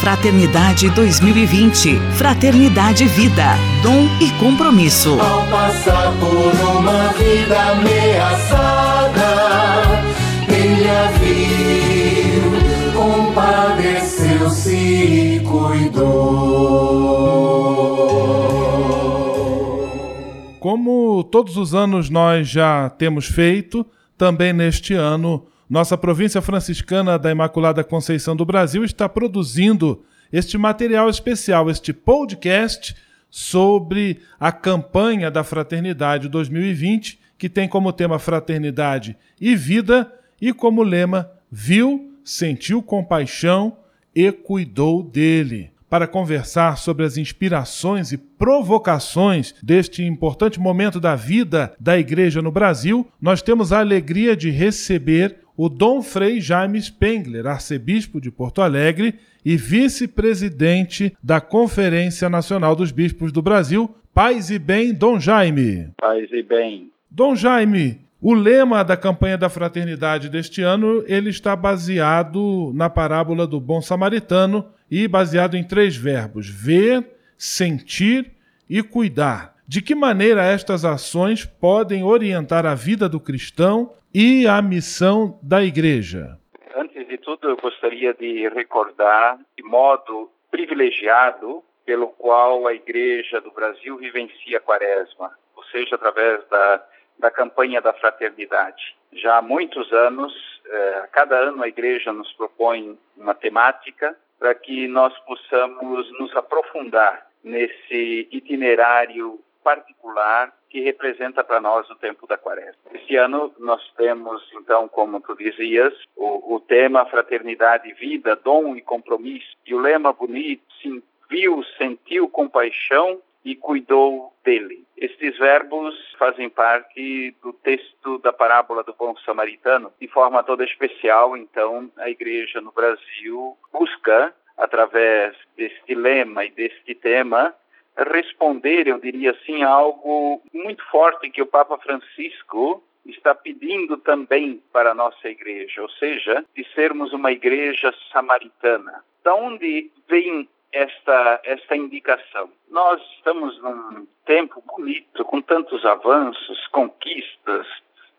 Fraternidade 2020. Fraternidade Vida. Dom e compromisso. Ao passar por uma vida ameaçada, ele a viu, compadeceu-se e cuidou. Como todos os anos nós já temos feito, também neste ano nossa província franciscana da Imaculada Conceição do Brasil está produzindo este material especial, este podcast sobre a campanha da Fraternidade 2020, que tem como tema Fraternidade e Vida e como lema Viu, sentiu compaixão e cuidou dele. Para conversar sobre as inspirações e provocações deste importante momento da vida da Igreja no Brasil, nós temos a alegria de receber o Dom Frei Jaime Spengler, arcebispo de Porto Alegre e vice-presidente da Conferência Nacional dos Bispos do Brasil. Paz e bem, Dom Jaime. Paz e bem. Dom Jaime, o lema da campanha da fraternidade deste ano, ele está baseado na parábola do bom samaritano, e baseado em três verbos: ver, sentir e cuidar. De que maneira estas ações podem orientar a vida do cristão e a missão da igreja? Antes de tudo, eu gostaria de recordar de modo privilegiado pelo qual a igreja do Brasil vivencia a quaresma, ou seja, através da, da campanha da fraternidade. Já há muitos anos, eh, cada ano a igreja nos propõe uma temática para que nós possamos nos aprofundar nesse itinerário particular que representa para nós o tempo da quaresma. Este ano nós temos, então, como tu dizias, o, o tema Fraternidade, Vida, Dom e Compromisso. E o lema bonito, sim, viu, sentiu compaixão e cuidou dele. Estes verbos fazem parte do texto da parábola do bom samaritano. De forma toda especial, então, a igreja no Brasil busca, através deste lema e deste tema, responder, eu diria assim, a algo muito forte que o Papa Francisco está pedindo também para a nossa igreja, ou seja, de sermos uma igreja samaritana. Da onde vem esta, esta indicação. Nós estamos num tempo bonito, com tantos avanços, conquistas,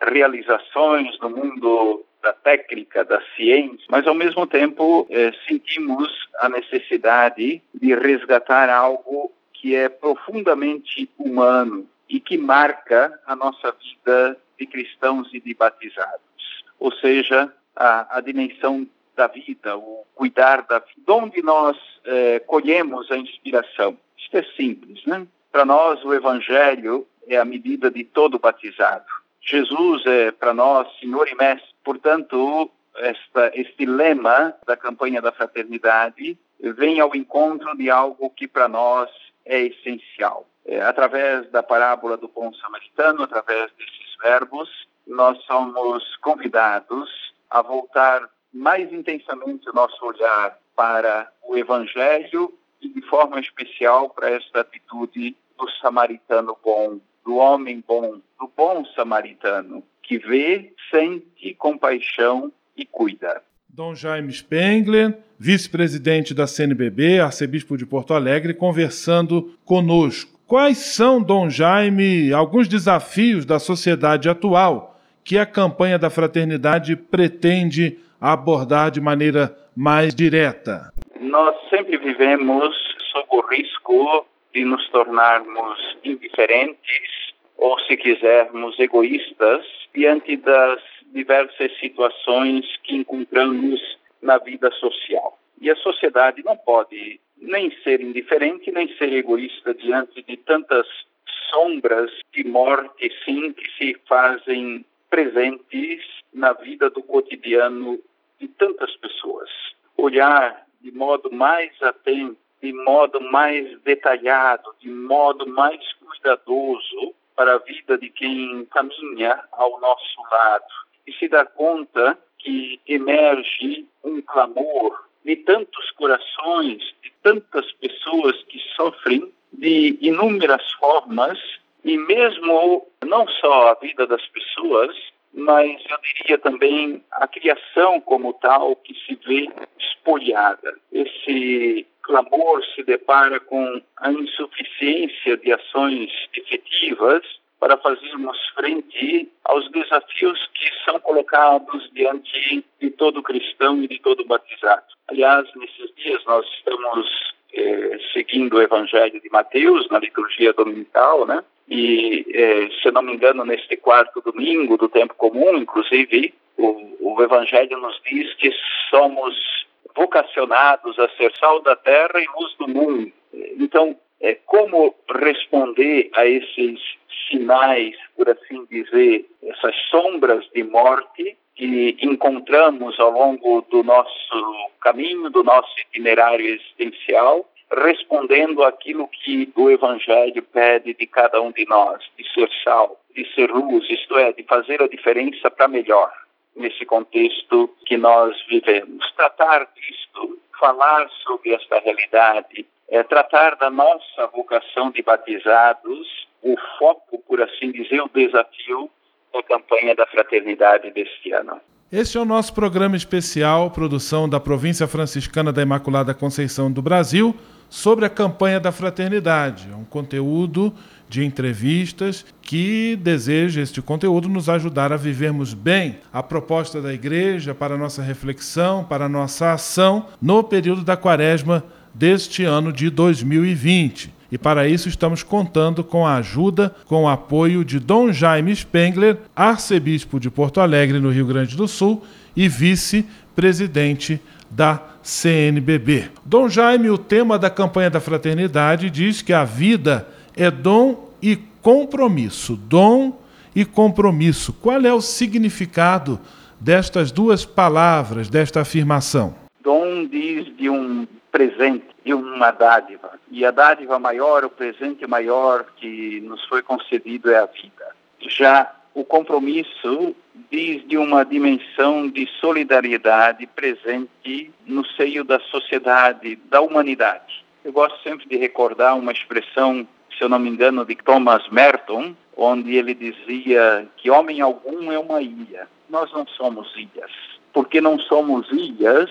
realizações no mundo da técnica, da ciência, mas ao mesmo tempo eh, sentimos a necessidade de resgatar algo que é profundamente humano e que marca a nossa vida de cristãos e de batizados, ou seja, a, a dimensão da vida, o cuidar da vida. De onde nós eh, colhemos a inspiração? Isto é simples, né? Para nós, o Evangelho é a medida de todo batizado. Jesus é para nós Senhor e Mestre. Portanto, esta, este lema da campanha da fraternidade vem ao encontro de algo que para nós é essencial. É, através da parábola do bom samaritano, através desses verbos, nós somos convidados a voltar mais intensamente o nosso olhar para o Evangelho e, de forma especial, para esta atitude do samaritano bom, do homem bom, do bom samaritano, que vê, sente compaixão e cuida. Dom Jaime Spengler, vice-presidente da CNBB, arcebispo de Porto Alegre, conversando conosco. Quais são, Dom Jaime, alguns desafios da sociedade atual que a campanha da fraternidade pretende abordar de maneira mais direta? Nós sempre vivemos sob o risco de nos tornarmos indiferentes ou, se quisermos, egoístas diante das diversas situações que encontramos na vida social. E a sociedade não pode nem ser indiferente, nem ser egoísta diante de tantas sombras de morte, sim, que se fazem presentes na vida do cotidiano de tantas pessoas. Olhar de modo mais atento, de modo mais detalhado, de modo mais cuidadoso para a vida de quem caminha ao nosso lado e se dá conta que emerge um clamor de tantos corações, de tantas pessoas que sofrem de inúmeras formas e mesmo não só a vida das pessoas, mas eu diria também a criação como tal que se vê espolhada. Esse clamor se depara com a insuficiência de ações efetivas para fazermos frente aos desafios que são colocados diante de todo cristão e de todo batizado. Aliás, nesses dias nós estamos eh, seguindo o Evangelho de Mateus na liturgia dominical, né? E, eh, se não me engano, neste quarto domingo do tempo comum, inclusive, o, o Evangelho nos diz que somos vocacionados a ser sal da terra e luz do mundo. Então, é, como responder a esses sinais, por assim dizer, essas sombras de morte que encontramos ao longo do nosso caminho, do nosso itinerário existencial, respondendo àquilo que o Evangelho pede de cada um de nós, de ser sal, de ser luz, isto é, de fazer a diferença para melhor nesse contexto que nós vivemos. Tratar disto, falar sobre esta realidade, é tratar da nossa vocação de batizados, o foco, por assim dizer, o desafio da campanha da fraternidade deste ano. Este é o nosso programa especial, produção da Província Franciscana da Imaculada Conceição do Brasil, sobre a campanha da fraternidade. É um conteúdo de entrevistas que deseja este conteúdo nos ajudar a vivermos bem a proposta da igreja para a nossa reflexão, para a nossa ação no período da quaresma deste ano de 2020. E para isso estamos contando com a ajuda, com o apoio de Dom Jaime Spengler, arcebispo de Porto Alegre, no Rio Grande do Sul, e vice-presidente da CNBB. Dom Jaime, o tema da campanha da fraternidade, diz que a vida é dom e compromisso. Dom e compromisso. Qual é o significado destas duas palavras, desta afirmação? Dom diz de um presente, de uma dádiva. E a dádiva maior, o presente maior que nos foi concedido é a vida. Já o compromisso diz de uma dimensão de solidariedade presente no seio da sociedade, da humanidade. Eu gosto sempre de recordar uma expressão, se eu não me engano, de Thomas Merton, onde ele dizia que homem algum é uma ilha. Nós não somos ilhas. Porque não somos ilhas,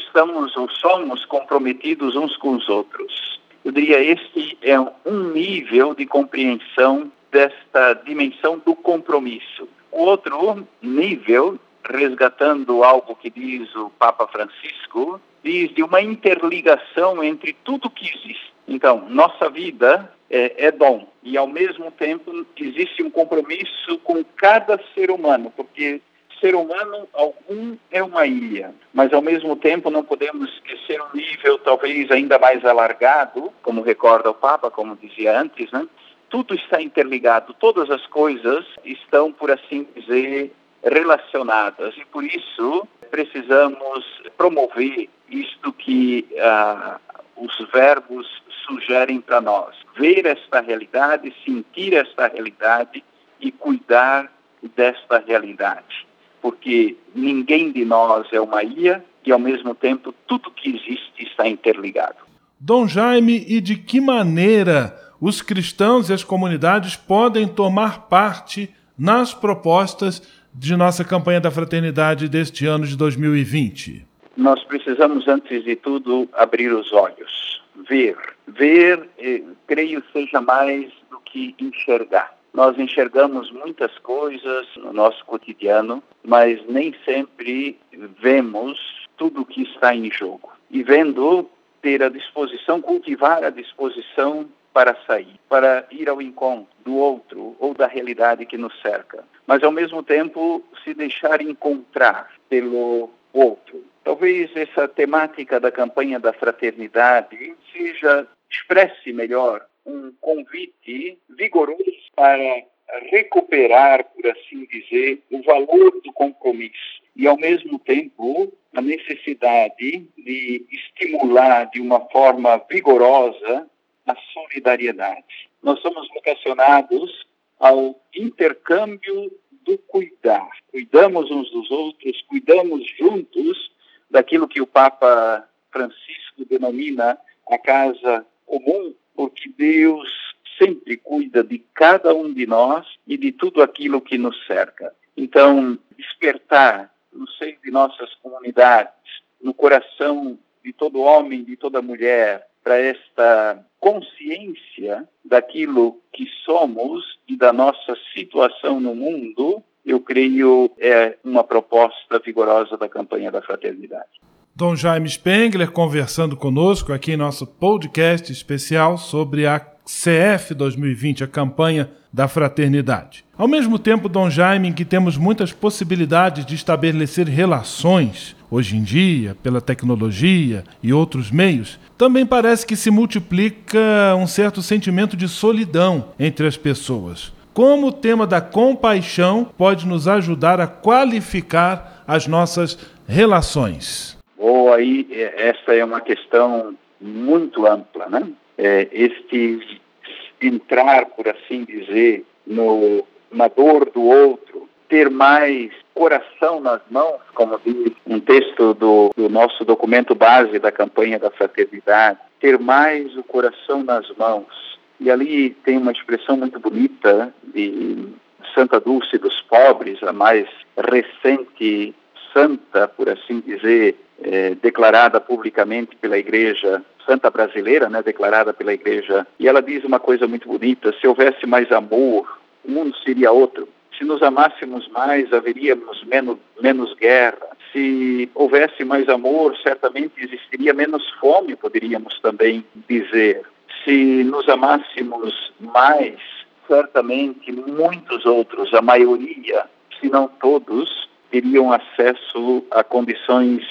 estamos ou somos comprometidos uns com os outros. Eu diria este é um nível de compreensão desta dimensão do compromisso. O outro nível, resgatando algo que diz o Papa Francisco, diz de uma interligação entre tudo que existe. Então, nossa vida é, é dom e, ao mesmo tempo, existe um compromisso com cada ser humano, porque ser humano algum é uma ilha, mas ao mesmo tempo não podemos esquecer um nível talvez ainda mais alargado, como recorda o Papa, como dizia antes, né? Tudo está interligado, todas as coisas estão, por assim dizer, relacionadas. E por isso precisamos promover isto que ah, os verbos sugerem para nós: ver esta realidade, sentir esta realidade e cuidar desta realidade porque ninguém de nós é uma ilha e, ao mesmo tempo, tudo que existe está interligado. Dom Jaime, e de que maneira os cristãos e as comunidades podem tomar parte nas propostas de nossa campanha da fraternidade deste ano de 2020? Nós precisamos, antes de tudo, abrir os olhos, ver. Ver, eh, creio, seja mais do que enxergar. Nós enxergamos muitas coisas no nosso cotidiano, mas nem sempre vemos tudo o que está em jogo. E vendo, ter a disposição, cultivar a disposição para sair, para ir ao encontro do outro ou da realidade que nos cerca, mas ao mesmo tempo se deixar encontrar pelo outro. Talvez essa temática da campanha da fraternidade seja expresse melhor um convite vigoroso para recuperar, por assim dizer, o valor do compromisso e, ao mesmo tempo, a necessidade de estimular de uma forma vigorosa a solidariedade. Nós somos vocacionados ao intercâmbio do cuidar. Cuidamos uns dos outros, cuidamos juntos daquilo que o Papa Francisco denomina a casa comum, porque Deus sempre cuida de cada um de nós e de tudo aquilo que nos cerca. Então, despertar no seio de nossas comunidades, no coração de todo homem, de toda mulher, para esta consciência daquilo que somos e da nossa situação no mundo, eu creio é uma proposta vigorosa da campanha da fraternidade. Dom Jaime Spengler conversando conosco aqui em nosso podcast especial sobre a CF 2020, a campanha da fraternidade. Ao mesmo tempo, Dom Jaime, em que temos muitas possibilidades de estabelecer relações, hoje em dia, pela tecnologia e outros meios, também parece que se multiplica um certo sentimento de solidão entre as pessoas. Como o tema da compaixão pode nos ajudar a qualificar as nossas relações? Aí, é, essa é uma questão muito ampla, né? É, este entrar, por assim dizer, no, na dor do outro, ter mais coração nas mãos, como diz um texto do, do nosso documento base da campanha da fraternidade, ter mais o coração nas mãos. E ali tem uma expressão muito bonita de Santa Dulce dos Pobres, a mais recente santa, por assim dizer, é, declarada publicamente pela Igreja Santa Brasileira, né, declarada pela Igreja, e ela diz uma coisa muito bonita: se houvesse mais amor, o mundo seria outro. Se nos amássemos mais, haveríamos menos, menos guerra. Se houvesse mais amor, certamente existiria menos fome, poderíamos também dizer. Se nos amássemos mais, certamente muitos outros, a maioria, se não todos, teriam acesso a condições,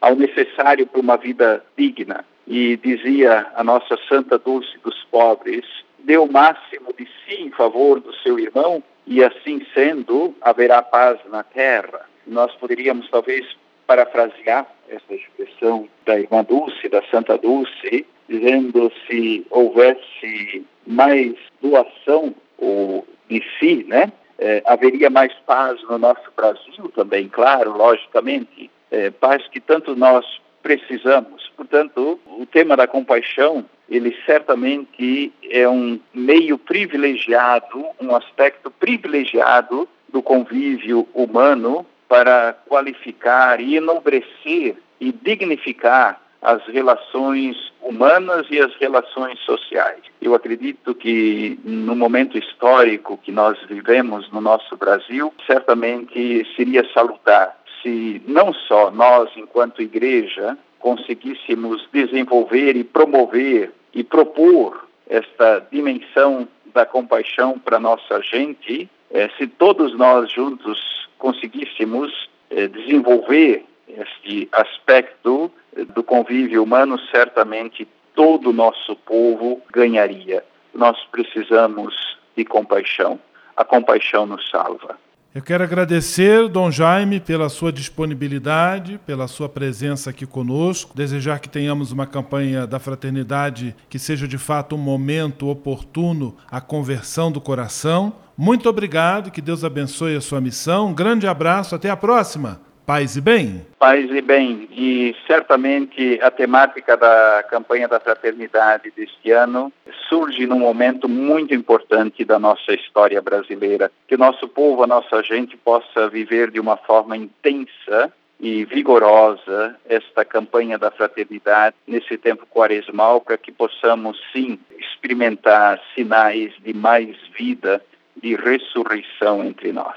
ao necessário para uma vida digna. E dizia a nossa Santa Dulce dos Pobres: dê o máximo de si em favor do seu irmão, e assim sendo, haverá paz na terra. Nós poderíamos talvez parafrasear essa expressão da irmã Dulce, da Santa Dulce, dizendo se houvesse mais doação ou de si, né? É, haveria mais paz no nosso Brasil também, claro, logicamente, é, paz que tanto nós precisamos. Portanto, o tema da compaixão, ele certamente é um meio privilegiado, um aspecto privilegiado do convívio humano para qualificar e enobrecer e dignificar as relações humanas e as relações sociais. Eu acredito que no momento histórico que nós vivemos no nosso Brasil, certamente seria salutar se não só nós, enquanto igreja, conseguíssemos desenvolver e promover e propor esta dimensão da compaixão para nossa gente, eh, se todos nós juntos conseguíssemos eh, desenvolver este aspecto do convívio humano, certamente todo o nosso povo ganharia. Nós precisamos de compaixão. A compaixão nos salva. Eu quero agradecer, Dom Jaime, pela sua disponibilidade, pela sua presença aqui conosco. Desejar que tenhamos uma campanha da fraternidade que seja de fato um momento oportuno à conversão do coração. Muito obrigado, que Deus abençoe a sua missão. Um grande abraço, até a próxima. Paz e bem? Paz e bem. E certamente a temática da campanha da fraternidade deste ano surge num momento muito importante da nossa história brasileira. Que o nosso povo, a nossa gente possa viver de uma forma intensa e vigorosa esta campanha da fraternidade nesse tempo quaresmal para que possamos sim experimentar sinais de mais vida, de ressurreição entre nós.